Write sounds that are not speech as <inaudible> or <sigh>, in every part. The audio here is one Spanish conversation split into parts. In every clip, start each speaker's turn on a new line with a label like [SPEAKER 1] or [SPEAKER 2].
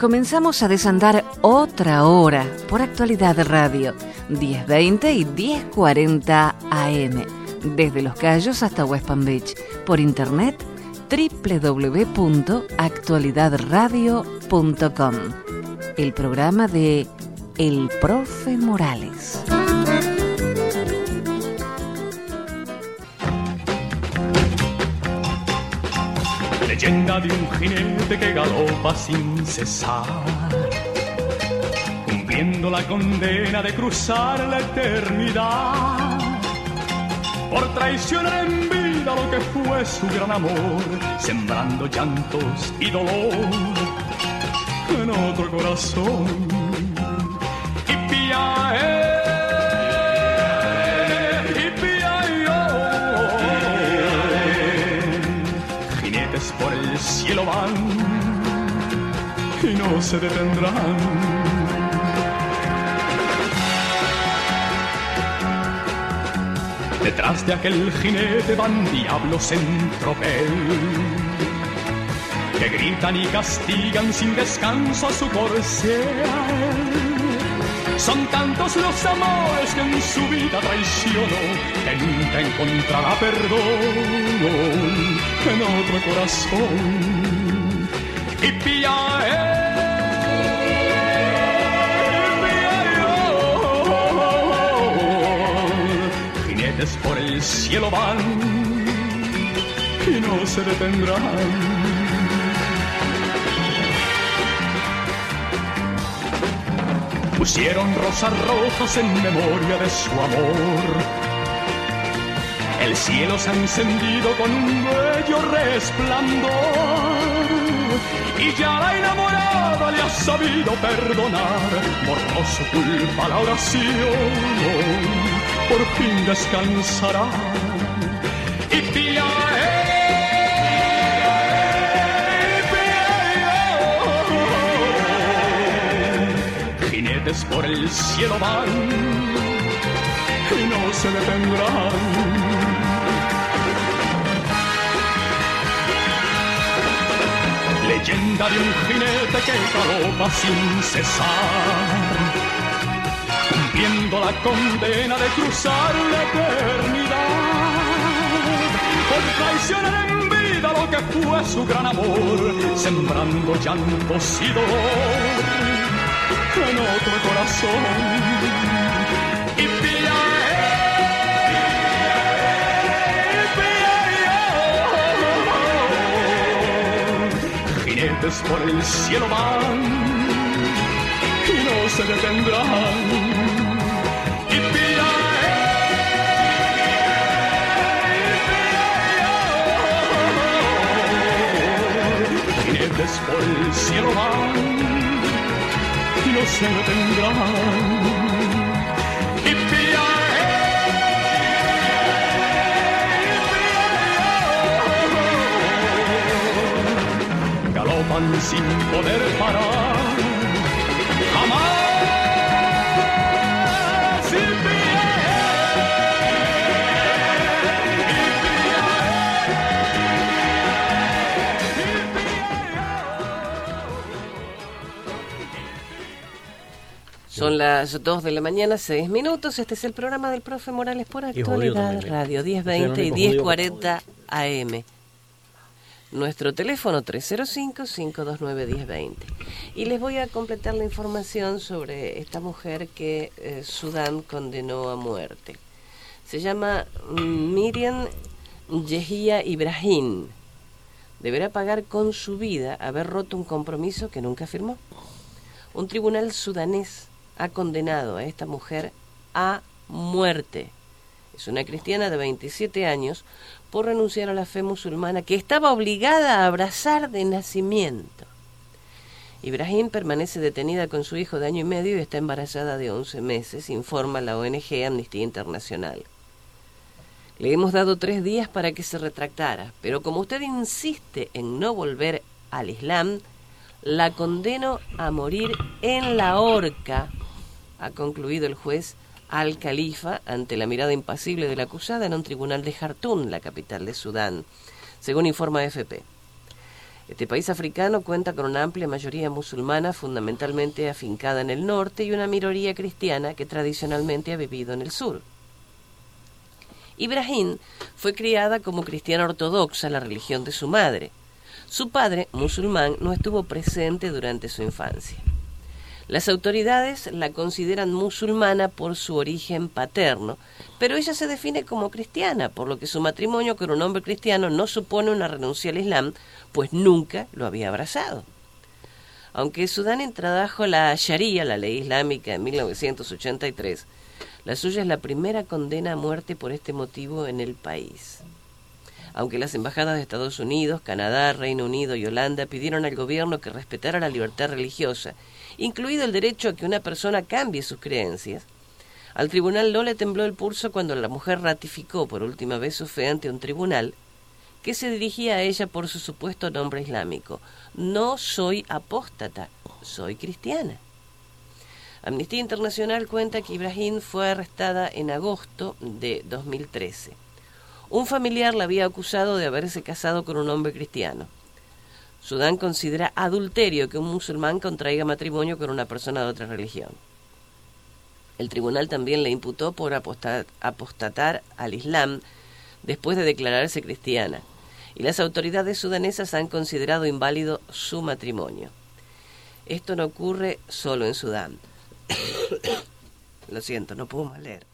[SPEAKER 1] Comenzamos a desandar otra hora por Actualidad Radio, 1020 y 1040 AM, desde Los Cayos hasta West Palm Beach, por internet www.actualidadradio.com. El programa de El Profe Morales.
[SPEAKER 2] Leyenda de un jinete que galopa sin cesar, cumpliendo la condena de cruzar la eternidad. Por traicionar en vida lo que fue su gran amor, sembrando llantos y dolor en otro corazón. El cielo van y no se detendrán. Detrás de aquel jinete van diablos en tropel que gritan y castigan sin descanso a su corcel. Son tantos los amores que en su vida traicionó que nunca encontrará perdón en otro corazón. Y pía Jinetes por el cielo van y no se detendrán. Pusieron rosas rojas en memoria de su amor. El cielo se ha encendido con un bello resplandor y ya la enamorada le ha sabido perdonar. Borró su culpa la oración, por fin descansará. Jinetes por el cielo van y no se detendrán. Leyenda de un jinete que galopa sin cesar, cumpliendo la condena de cruzar la eternidad. Por traicionar en vida lo que fue su gran amor, sembrando llantos y dolor en otro corazón. Y Jinetes por el cielo van y no se detendrán. Por el cielo van no se detendrán. Galopan sin poder parar, jamás.
[SPEAKER 1] Son las 2 de la mañana, 6 minutos. Este es el programa del profe Morales por
[SPEAKER 3] Y
[SPEAKER 1] Actualidad
[SPEAKER 3] también, ¿eh?
[SPEAKER 1] Radio,
[SPEAKER 3] Este
[SPEAKER 1] 1020 y
[SPEAKER 3] único jodido
[SPEAKER 1] 1040 AM. Nuestro teléfono 305-529-1020. Y les voy a completar la información sobre esta mujer que eh, Sudán condenó a muerte. Se llama mm, Miriam Yehia Ibrahim. Deberá pagar con su vida haber roto un compromiso que nunca firmó. Un tribunal sudanés ha condenado a esta mujer a muerte. Es una cristiana de 27 años por renunciar a la fe musulmana que estaba obligada a abrazar de nacimiento. Ibrahim permanece detenida con su hijo de año y medio y está embarazada de 11 meses, informa la ONG Amnistía Internacional. Le hemos dado tres días para que se retractara, pero como usted insiste en no volver al Islam, la condeno a morir en la horca, ha concluido el juez al califa ante la mirada impasible de la acusada en un tribunal de Jartún, la capital de Sudán, según informa AFP. Este país africano cuenta con una amplia mayoría musulmana fundamentalmente afincada en el norte y una minoría cristiana que tradicionalmente ha vivido en el sur. Ibrahim fue criada como cristiana ortodoxa, la religión de su madre. Su padre, musulmán, no estuvo presente durante su infancia. Las autoridades la consideran musulmana por su origen paterno, pero ella se define como cristiana, por lo que su matrimonio con un hombre cristiano no supone una renuncia al Islam, pues nunca lo había abrazado. Aunque Sudán introdujo la Sharia, la ley islámica, en 1983, la suya es la primera condena a muerte por este motivo en el país aunque las embajadas de Estados Unidos, Canadá, Reino Unido y Holanda pidieron al gobierno que respetara la libertad religiosa, incluido el derecho a que una persona cambie sus creencias, al tribunal no le tembló el pulso cuando la mujer ratificó por última vez su fe ante un tribunal que se dirigía a ella por su supuesto nombre islámico. No soy apóstata, soy cristiana. Amnistía Internacional cuenta que Ibrahim fue arrestada en agosto de 2013. Un familiar la había acusado de haberse casado con un hombre cristiano. Sudán considera adulterio que un musulmán contraiga matrimonio con una persona de otra religión. El tribunal también le imputó por apostatar al Islam después de declararse cristiana, y las autoridades sudanesas han considerado inválido su matrimonio. Esto no ocurre solo en Sudán. <coughs> Lo siento, no puedo más leer.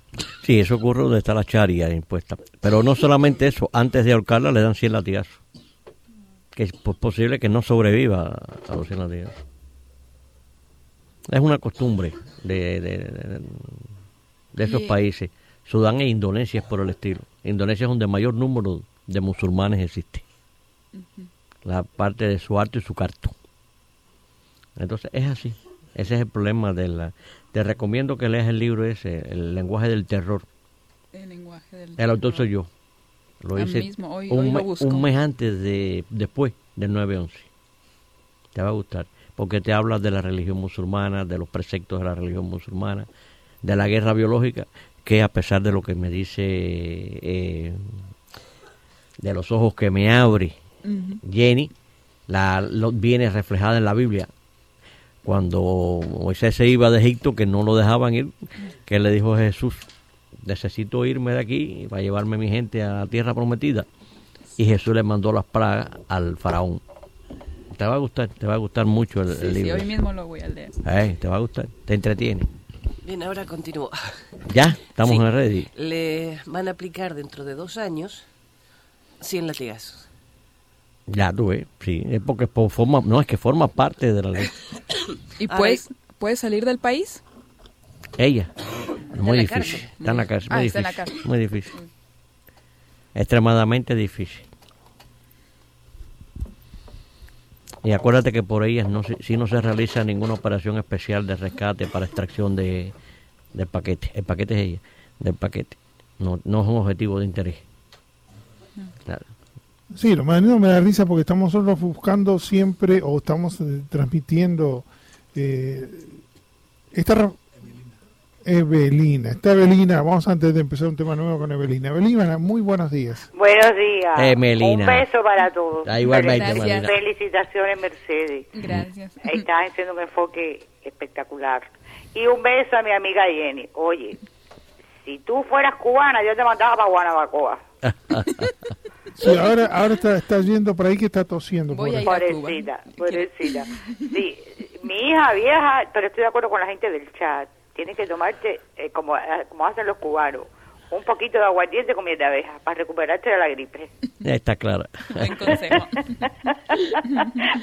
[SPEAKER 3] Sí, eso ocurre donde está la charia impuesta. Pero no solamente eso, antes de ahorcarla le dan 100 latigazos. Que es posible que no sobreviva a los 100 latigazos. Es una costumbre de, de, de, esos países. Sudán e Indonesia es por el estilo. Indonesia es donde mayor número de musulmanes existe. La parte de su arte y su carto. Entonces es así. Ese es el problema de la, te recomiendo que leas el libro ese, El lenguaje del terror.
[SPEAKER 4] El lenguaje del
[SPEAKER 3] El autor soy yo. Lo hice un, mes antes de después del 9-11. Te va a gustar, porque te habla de la religión musulmana, de los preceptos de la religión musulmana, de la guerra biológica, que a pesar de lo que me dice, eh, de los ojos que me abre Jenny, la, lo, viene reflejada en la Biblia. Cuando Moisés se iba de Egipto, que no lo dejaban ir, que le dijo Jesús, necesito irme de aquí para llevarme mi gente a la tierra prometida. Y Jesús le mandó las plagas al faraón. Te va a gustar, te va a gustar mucho el, libro.
[SPEAKER 4] Sí, hoy mismo lo voy a leer.
[SPEAKER 3] Eh, te va a gustar, te entretiene.
[SPEAKER 1] Bien, ahora continúo.
[SPEAKER 3] ¿Ya? ¿Estamos en ready?
[SPEAKER 1] Le van a aplicar dentro de dos años 100 latigazos.
[SPEAKER 3] Ya tú ves, sí, es porque forma, no, es que forma parte de la ley. <coughs>
[SPEAKER 4] ¿Y puedes, puedes salir del país?
[SPEAKER 3] Ella, muy difícil, está en la cárcel, muy, ah, difícil, está en la muy difícil, extremadamente difícil. Y acuérdate que por ellas no si no se realiza ninguna operación especial de rescate para extracción de, del paquete. El paquete es ella, del paquete. No, no es un objetivo de interés.
[SPEAKER 5] Claro. Sí, lo más me da risa porque estamos nosotros buscando siempre o estamos eh, transmitiendo eh, esta Evelina. Esta Evelina, vamos antes de empezar un tema nuevo con Evelina. Evelina, muy buenos días.
[SPEAKER 6] Buenos días.
[SPEAKER 3] Emelina.
[SPEAKER 6] Un beso para todos.
[SPEAKER 3] Ah, igualmente,
[SPEAKER 6] Felicitaciones, Mercedes.
[SPEAKER 4] Gracias.
[SPEAKER 6] Estás haciendo un enfoque espectacular. Y un beso a mi amiga Jenny. Oye, si tú fueras cubana, yo te mandaba para Guanabacoa. <laughs>
[SPEAKER 5] Sí, ahora, ahora está, está yendo por ahí que está tosiendo.
[SPEAKER 6] Voy por pobrecita, pobrecita. Sí, mi hija vieja, pero estoy de acuerdo con la gente del chat. Tienes que tomarte, eh, como, eh, como hacen los cubanos, un poquito de aguardiente con miel de abeja para recuperarte de la gripe.
[SPEAKER 3] Está claro.
[SPEAKER 4] Buen consejo. <laughs>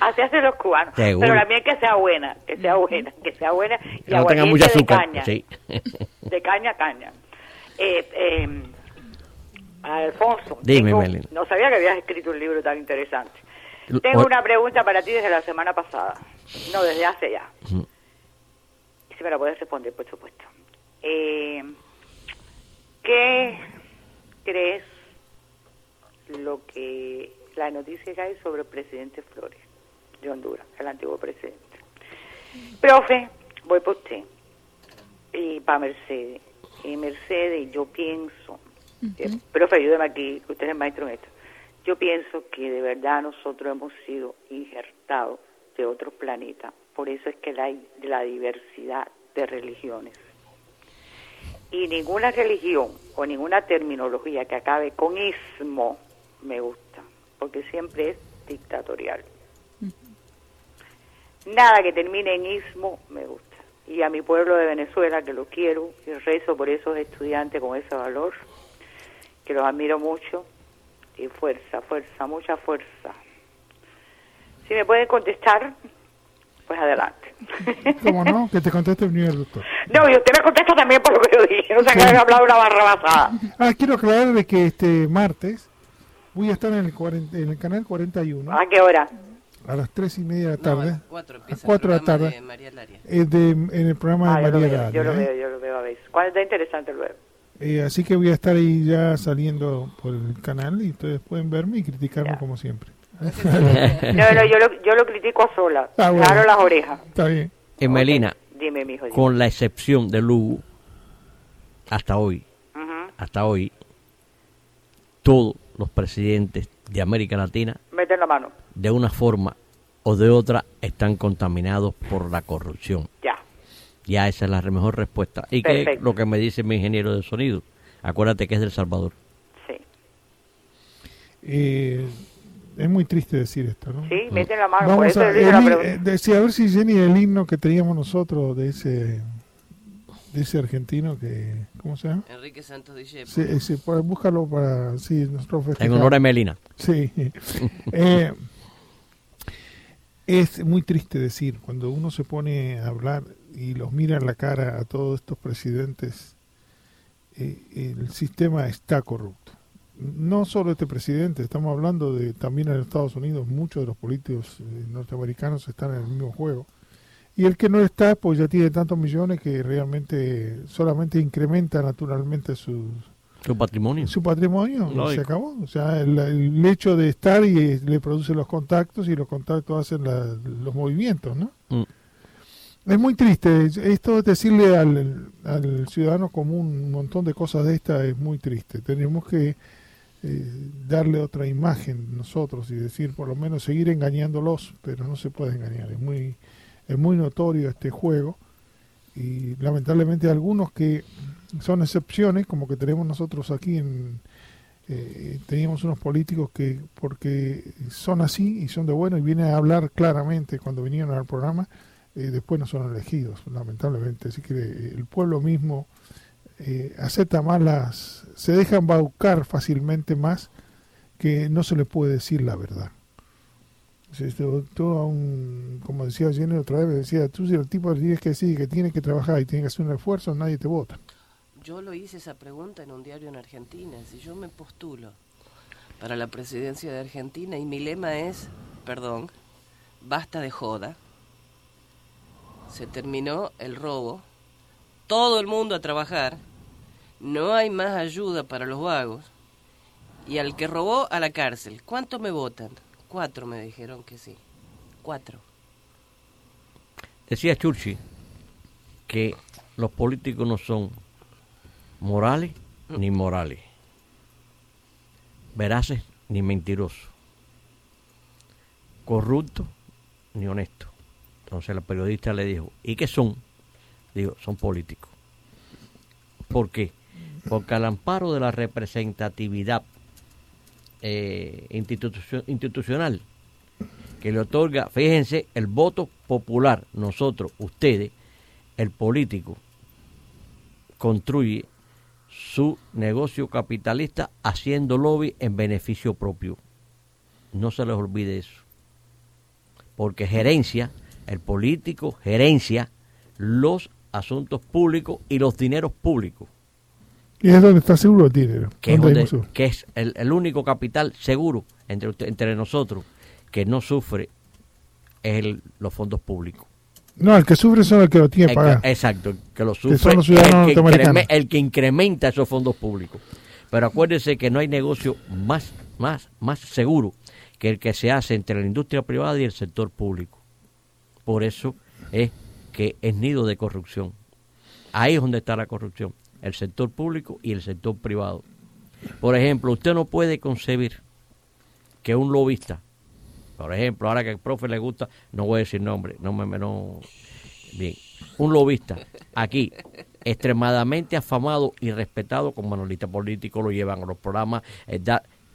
[SPEAKER 6] Así hacen los cubanos. Pero la miel que sea buena, que sea buena, que sea buena.
[SPEAKER 3] Y no tenga mucha azúcar. De caña.
[SPEAKER 6] De caña, caña. Eh, eh, Alfonso,
[SPEAKER 3] Dime,
[SPEAKER 6] no sabía que habías escrito un libro tan interesante. Tengo una pregunta para ti desde la semana pasada, no desde hace ya. Si me la puedes responder, por supuesto. Eh, ¿Qué crees lo que la noticia que hay sobre el presidente Flores de Honduras, el antiguo presidente? Profe, voy por usted y para Mercedes. Y Mercedes, yo pienso, eh, profe, ayúdeme aquí, usted es el maestro en esto. Yo pienso que de verdad nosotros hemos sido injertados de otro planeta. Por eso es que hay la diversidad de religiones. Y ninguna religión o ninguna terminología que acabe con ismo me gusta, porque siempre es dictatorial. Nada que termine en ismo me gusta. Y a mi pueblo de Venezuela, que lo quiero y rezo por esos estudiantes con ese valor, que los admiro mucho, y fuerza, fuerza, mucha fuerza. Si me pueden contestar, pues adelante.
[SPEAKER 5] ¿Cómo no? Que te conteste el nivel doctor.
[SPEAKER 6] No, y usted me contesta también por lo que yo dije, no se que haya hablado una barra basada. <laughs>
[SPEAKER 5] Ah, quiero aclarar de que este martes voy a estar en el, en el canal 41.
[SPEAKER 6] ¿A qué hora?
[SPEAKER 5] A las tres y media de la tarde. a
[SPEAKER 1] cuatro,
[SPEAKER 5] cuatro de la tarde. De María Laria. Eh, en el programa de
[SPEAKER 6] ah,
[SPEAKER 5] María Laria.
[SPEAKER 6] Yo lo veo, yo lo veo a veces. ¿Cuál está interesante luego?
[SPEAKER 5] Eh, así que voy a estar ahí ya saliendo por el canal y ustedes pueden verme y criticarme como siempre.
[SPEAKER 6] No, no, yo lo, yo lo critico a sola. Ah, claro las orejas.
[SPEAKER 5] Está bien.
[SPEAKER 3] Emelina, dime, mijo, con la excepción de Lugo, hasta hoy, hasta hoy, todos los presidentes de América Latina,
[SPEAKER 6] meten la mano.
[SPEAKER 3] De una forma o de otra están contaminados por la corrupción.
[SPEAKER 6] Ya.
[SPEAKER 3] Ya esa es la mejor respuesta. Y que lo que me dice mi ingeniero de sonido. Acuérdate que es del Salvador.
[SPEAKER 6] Sí.
[SPEAKER 5] Eh, es muy triste decir esto, ¿no?
[SPEAKER 6] Sí, mete la mano.
[SPEAKER 5] Vamos a, eh, decía, a ver si Jenny el himno que teníamos nosotros de ese de ese argentino que ¿cómo se llama?
[SPEAKER 1] Enrique Santos Discépolo.
[SPEAKER 5] Sí, sí, pues, búscalo para sí, nosotros
[SPEAKER 3] En honor a Melina.
[SPEAKER 5] Sí. <laughs> eh, es muy triste decir cuando uno se pone a hablar y los mira en la cara a todos estos presidentes, eh, el sistema está corrupto. No solo este presidente, estamos hablando de también en Estados Unidos, muchos de los políticos eh, norteamericanos están en el mismo juego. Y el que no está, pues ya tiene tantos millones que realmente solamente incrementa naturalmente su,
[SPEAKER 3] su patrimonio.
[SPEAKER 5] Su patrimonio, se acabó. O sea, el, hecho de estar y le produce los contactos y los contactos hacen los movimientos, ¿no? Mm. Es muy triste. Esto decirle al, al, ciudadano común un montón de cosas de esta es muy triste. Tenemos que eh, darle otra imagen nosotros y decir, por lo menos seguir engañándolos, pero no se puede engañar. Es muy, es muy notorio este juego y lamentablemente algunos que son excepciones, como que tenemos nosotros aquí en... Eh, teníamos unos políticos que, porque son así y son de bueno y vienen a hablar claramente cuando vinieron al programa, eh, después no son elegidos, lamentablemente. Así que el pueblo mismo eh, acepta más las, se deja embaucar fácilmente más que no se le puede decir la verdad. Tú, un, como decía Jenny otra vez, decía, tú si el tipo tienes que decir que tiene que trabajar y tiene que hacer un esfuerzo, nadie te vota.
[SPEAKER 1] Yo lo hice esa pregunta en un diario en Argentina, si yo me postulo para la presidencia de Argentina y mi lema es, perdón, basta de joda, se terminó el robo, todo el mundo a trabajar, no hay más ayuda para los vagos, y al que robó a la cárcel. ¿Cuánto me votan? Cuatro me dijeron que sí. Cuatro.
[SPEAKER 3] Decía Churchill que los políticos no son morales ni morales, veraces ni mentirosos, corruptos ni honestos. Entonces la periodista le dijo, ¿y qué son? Digo, son políticos. ¿Por qué? Porque al amparo de la representatividad eh, institucional que le otorga, fíjense, el voto popular, nosotros, ustedes, el político, construye su negocio capitalista haciendo lobby en beneficio propio. No se les olvide eso. Porque gerencia el político gerencia los asuntos públicos y los dineros públicos.
[SPEAKER 5] Y es donde está seguro el dinero.
[SPEAKER 3] Que es, el, único capital seguro entre, entre nosotros que no sufre es los fondos públicos.
[SPEAKER 5] No, el que sufre son el que lo tiene que pagar.
[SPEAKER 3] exacto, que lo sufre el, el que incrementa esos fondos públicos. Pero acuérdense que no hay negocio más, más, más seguro que el que se hace entre la industria privada y el sector público. Por eso es que es nido de corrupción. Ahí es donde está la corrupción, el sector público y el sector privado. Por ejemplo, usted no puede concebir que un lobista, por ejemplo, ahora que al profe le gusta, no voy a decir nombre, no me no, bien, un lobista aquí extremadamente afamado y respetado como analista político lo llevan a los programas, eh,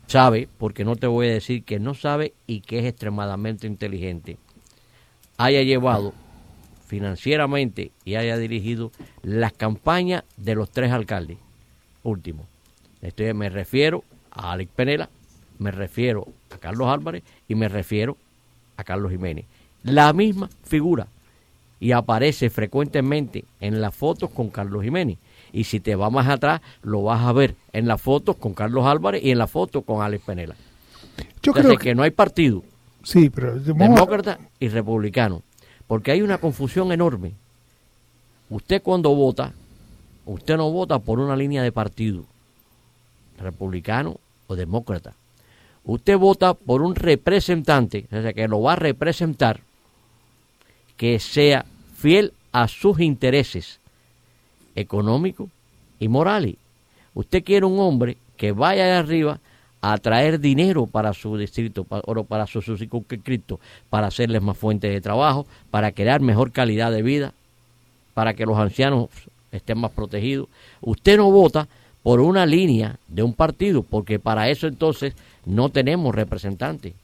[SPEAKER 3] sabe, porque no te voy a decir que no sabe y que es extremadamente inteligente, haya llevado financieramente y haya dirigido las campañas de los tres alcaldes últimos. Estoy, me refiero a Alex Penela, me refiero a Carlos Álvarez y me refiero a Carlos Jiménez. La misma figura y aparece frecuentemente en las fotos con Carlos Jiménez. Y si te vas más atrás, lo vas a ver en las fotos con Carlos Álvarez y en la foto con Alex Penela. Yo creo que... no hay partido.
[SPEAKER 5] Sí, pero
[SPEAKER 3] demócrata y republicano, porque hay una confusión enorme. Usted cuando vota, usted no vota por una línea de partido, republicano o demócrata. Usted vota por un representante, o sea, que lo va a representar, que sea fiel a sus intereses económicos y morales. Usted quiere un hombre que vaya de arriba a traer dinero para su distrito o para su, circunscrito, para hacerles más fuentes de trabajo, para crear mejor calidad de vida, para que los ancianos estén más protegidos. Usted no vota por una línea de un partido, porque para eso entonces no tenemos representantes,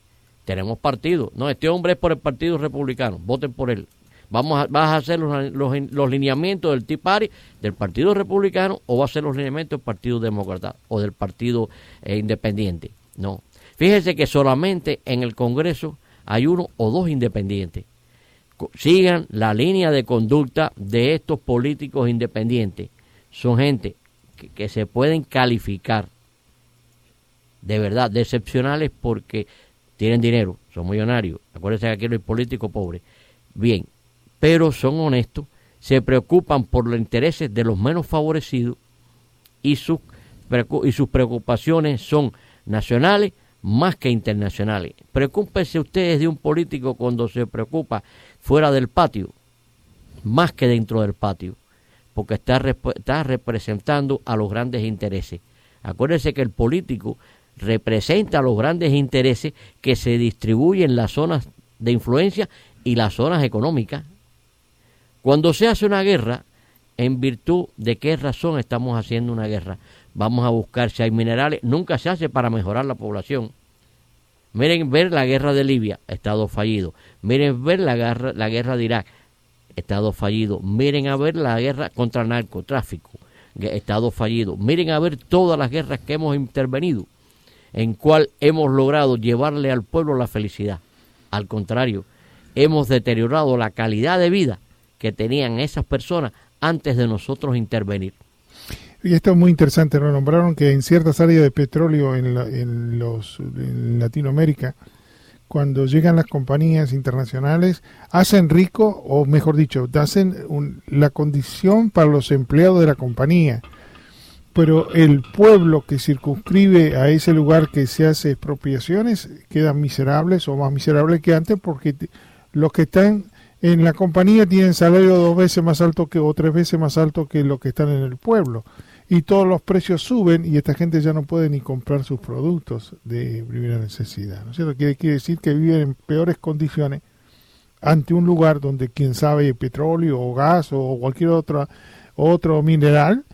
[SPEAKER 3] tenemos partido. No, este hombre es por el Partido Republicano, voten por él. Vamos ¿Vas a hacer los, los, lineamientos del Tea Party, del Partido Republicano, o va a hacer los lineamientos del Partido Demócrata o del Partido eh, Independiente? No. Fíjese que solamente en el Congreso hay uno o dos independientes. Sigan la línea de conducta de estos políticos independientes. Son gente que, se pueden calificar de verdad de excepcionales porque tienen dinero, son millonarios. Acuérdense que aquí no hay político pobre. Bien, pero son honestos, se preocupan por los intereses de los menos favorecidos y sus, y sus preocupaciones son nacionales más que internacionales. Preocúpense ustedes de un político cuando se preocupa fuera del patio, más que dentro del patio, porque está, está representando a los grandes intereses. Acuérdense que el político representa los grandes intereses que se distribuyen en las zonas de influencia y las zonas económicas cuando se hace una guerra, ¿en virtud de qué razón estamos haciendo una guerra? Vamos a buscar si hay minerales. Nunca se hace para mejorar la población. Miren ver la guerra de Libia, Estado fallido. Miren ver la guerra, la guerra de Irak, Estado fallido. Miren a ver la guerra contra el narcotráfico, Estado fallido. Miren a ver todas las guerras que hemos intervenido, en cual hemos logrado llevarle al pueblo la felicidad. Al contrario, hemos deteriorado la calidad de vida que tenían esas personas antes de nosotros intervenir.
[SPEAKER 5] Y esto es muy interesante, lo nombraron que en ciertas áreas de petróleo en, en, los, Latinoamérica, cuando llegan las compañías internacionales, hacen rico, o mejor dicho, hacen la condición para los empleados de la compañía. Pero el pueblo que circunscribe a ese lugar que se hace expropiaciones quedan miserables o más miserables que antes porque los que están en la compañía tienen salario dos veces más alto que o tres veces más alto que lo que están en el pueblo y todos los precios suben y esta gente ya no puede ni comprar sus productos de primera necesidad. ¿no es cierto? Quiere, quiere decir que viven en peores condiciones ante un lugar donde quién sabe petróleo o gas o cualquier otra, otro mineral,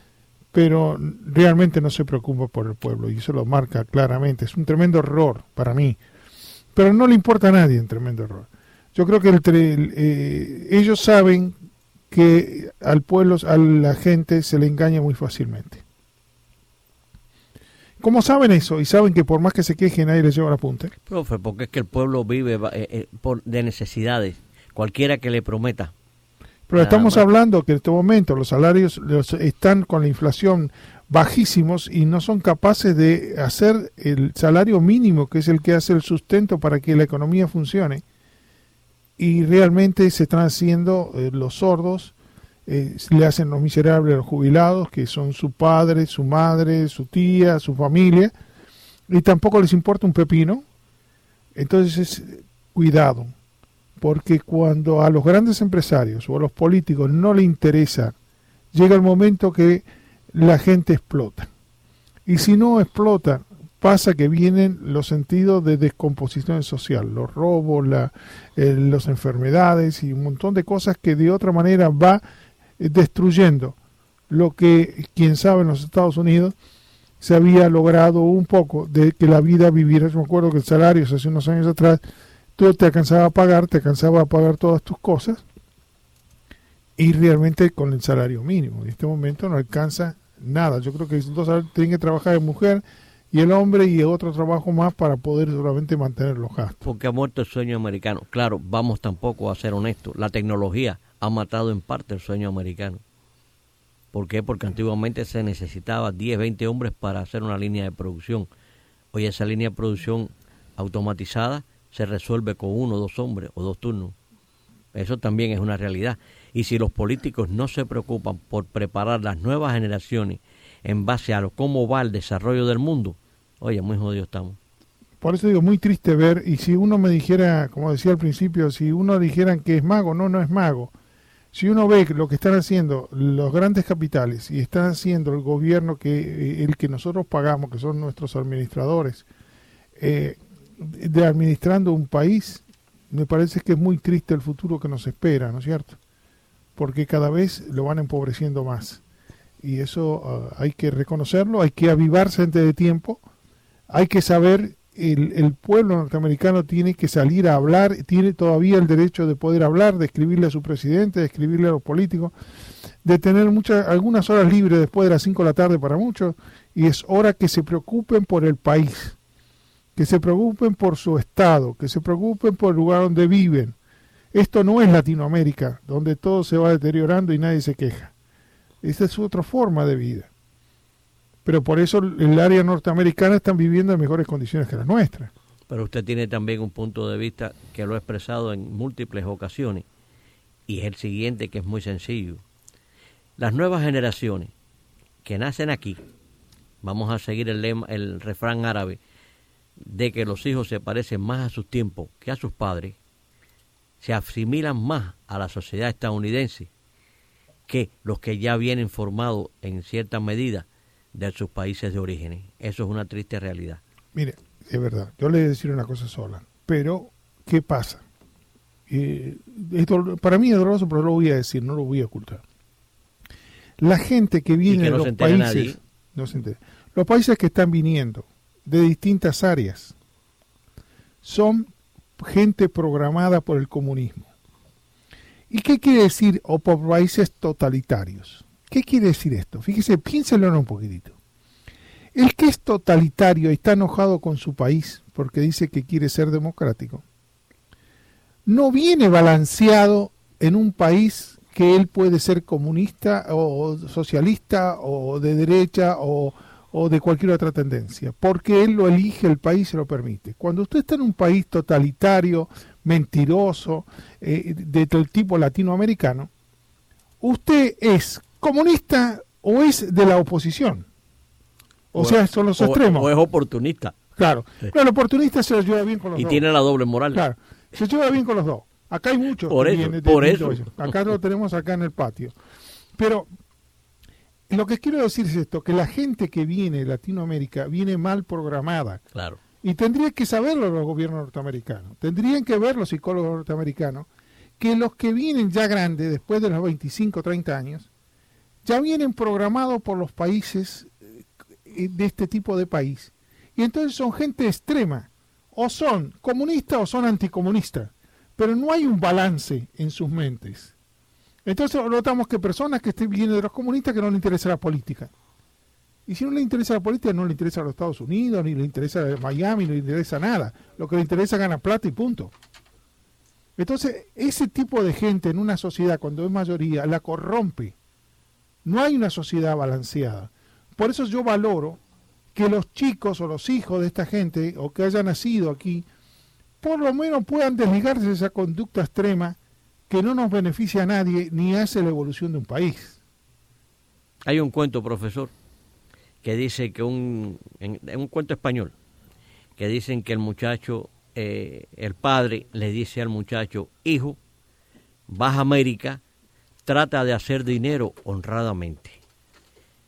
[SPEAKER 5] pero realmente no se preocupa por el pueblo y eso lo marca claramente. Es un tremendo error para mí, pero no le importa a nadie, un tremendo error. Yo creo que eh, ellos saben que al pueblo, a la gente se le engaña muy fácilmente. ¿Cómo saben eso? Y saben que por más que se quejen, nadie les lleva la punta.
[SPEAKER 3] Profe, porque es que el pueblo vive eh, eh, por, de necesidades. Cualquiera que le prometa.
[SPEAKER 5] Pero estamos hablando que en este momento los salarios están con la inflación bajísimos y no son capaces de hacer el salario mínimo, que es el que hace el sustento para que la economía funcione. Y realmente se están haciendo eh, los sordos, eh, le hacen los miserables a los jubilados, que son su padre, su madre, su tía, su familia, y tampoco les importa un pepino. Entonces, cuidado, porque cuando a los grandes empresarios o a los políticos no le interesa, llega el momento que la gente explota. Y si no explota, pasa que vienen los sentidos de descomposición social, los robos, eh, las enfermedades y un montón de cosas que de otra manera va eh, destruyendo lo que, quien sabe, en los Estados Unidos se había logrado un poco de que la vida viviera. Yo me acuerdo que el salario hace unos años atrás, tú te alcanzaba a pagar, te alcanzaba a pagar todas tus cosas y realmente con el salario mínimo. En este momento no alcanza nada. Yo creo que dos tienen que trabajar de mujer y el hombre y otro trabajo más para poder solamente mantener los gastos.
[SPEAKER 3] Porque ha muerto el sueño americano. Claro, vamos tampoco a ser honestos. La tecnología ha matado en parte el sueño americano. ¿Por qué? Porque antiguamente se necesitaba 10, 20 hombres para hacer una línea de producción. Hoy esa línea de producción automatizada se resuelve con uno, dos hombres o dos turnos. Eso también es una realidad. Y si los políticos no se preocupan por preparar las nuevas generaciones en base a lo, cómo va el desarrollo del mundo, oye, muy jodidos estamos.
[SPEAKER 5] Por eso digo, muy triste ver, y si uno me dijera, como decía al principio, si uno dijeran que es mago, no, no es mago. Si uno ve lo que están haciendo los grandes capitales y están haciendo el gobierno que eh, el que nosotros pagamos, que son nuestros administradores, eh, de administrando un país, me parece que es muy triste el futuro que nos espera, ¿no es cierto? porque cada vez lo van empobreciendo más. Y eso ah, hay que reconocerlo, hay que avivarse antes de tiempo, hay que saber, el, pueblo norteamericano tiene que salir a hablar, tiene todavía el derecho de poder hablar, de escribirle a su presidente, de escribirle a los políticos, de tener muchas, algunas horas libres después de las 5 de la tarde para muchos, y es hora que se preocupen por el país, que se preocupen por su estado, que se preocupen por el lugar donde viven, esto no es Latinoamérica, donde todo se va deteriorando y nadie se queja. Esta es otra forma de vida. Pero por eso el área norteamericana están viviendo en mejores condiciones que las nuestras.
[SPEAKER 3] Pero usted tiene también un punto de vista que lo ha expresado en múltiples ocasiones y es el siguiente que es muy sencillo. Las nuevas generaciones que nacen aquí, vamos a seguir el, lema, el refrán árabe de que los hijos se parecen más a sus tiempos que a sus padres, se asimilan más a la sociedad estadounidense que los que ya vienen formados en cierta medida de sus países de origen. Eso es una triste realidad.
[SPEAKER 5] Mire, es verdad, yo le voy a decir una cosa sola, pero ¿qué pasa? Eh, esto para mí es doloroso, pero lo voy a decir, no lo voy a ocultar. La gente que viene de los países, no se entera, los países que están viniendo de distintas áreas son gente programada por el comunismo. ¿Y qué quiere decir o por países totalitarios? ¿Qué quiere decir esto? Fíjese, piénselo un poquitito. El que es totalitario y está enojado con su país porque dice que quiere ser democrático, no viene balanceado en un país que él puede ser comunista o socialista o de derecha o de cualquier otra tendencia, porque él lo elige, el país se lo permite. Cuando usted está en un país totalitario, mentiroso, eh, de todo tipo latinoamericano, usted es comunista o es de la oposición. O, sea, son los extremos.
[SPEAKER 3] O es oportunista.
[SPEAKER 5] Claro. el oportunista se lo lleva bien con los
[SPEAKER 3] dos. Y tiene la doble moral.
[SPEAKER 5] Claro. Se lleva bien con los dos. Acá hay muchos.
[SPEAKER 3] Por eso. por eso.
[SPEAKER 5] Acá lo tenemos acá en el patio. Pero lo que quiero decir es esto, que la gente que viene de Latinoamérica viene mal programada.
[SPEAKER 3] Claro.
[SPEAKER 5] Y tendría que saberlo los gobiernos norteamericanos, tendrían que ver los psicólogos norteamericanos, que los que vienen ya grandes, después de los 25, 30 años, ya vienen programados por los países eh, de este tipo de país. Y entonces son gente extrema, o son comunistas o son anticomunistas, pero no hay un balance en sus mentes. Entonces notamos que personas que estén vienen de los comunistas que no les interesa la política. Y si no le interesa la política, no le interesa a los Estados Unidos, ni le interesa Miami, ni le interesa nada. Lo que le interesa es ganar plata y punto. Entonces, ese tipo de gente en una sociedad, cuando es mayoría, la corrompe. No hay una sociedad balanceada. por eso yo valoro que los chicos o los hijos de esta gente, o que hayan nacido aquí, por lo menos puedan desligarse de esa conducta extrema que no nos beneficia a nadie ni hace la evolución de un país.
[SPEAKER 3] Hay un cuento, profesor, que dice que un, en, un cuento español, que dicen que el muchacho, eh, el padre le dice al muchacho, hijo, vas a América, trata de hacer dinero honradamente.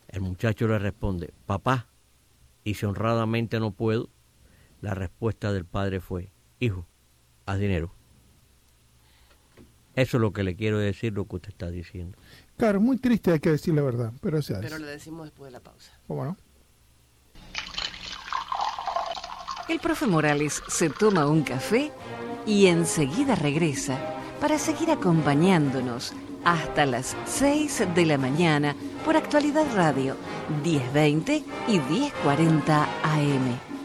[SPEAKER 3] El muchacho le responde, papá, y si honradamente no puedo, la respuesta del padre fue, hijo, haz dinero. Eso es lo que le quiero decir, lo que usted está diciendo.
[SPEAKER 5] Claro, muy triste hay que decir la verdad, pero sea
[SPEAKER 1] Pero lo decimos después de la pausa.
[SPEAKER 5] ¿Cómo
[SPEAKER 7] El profe Morales se toma un café y enseguida regresa para seguir acompañándonos hasta las 6 de la mañana por Actualidad Radio 1020 y 1040 AM.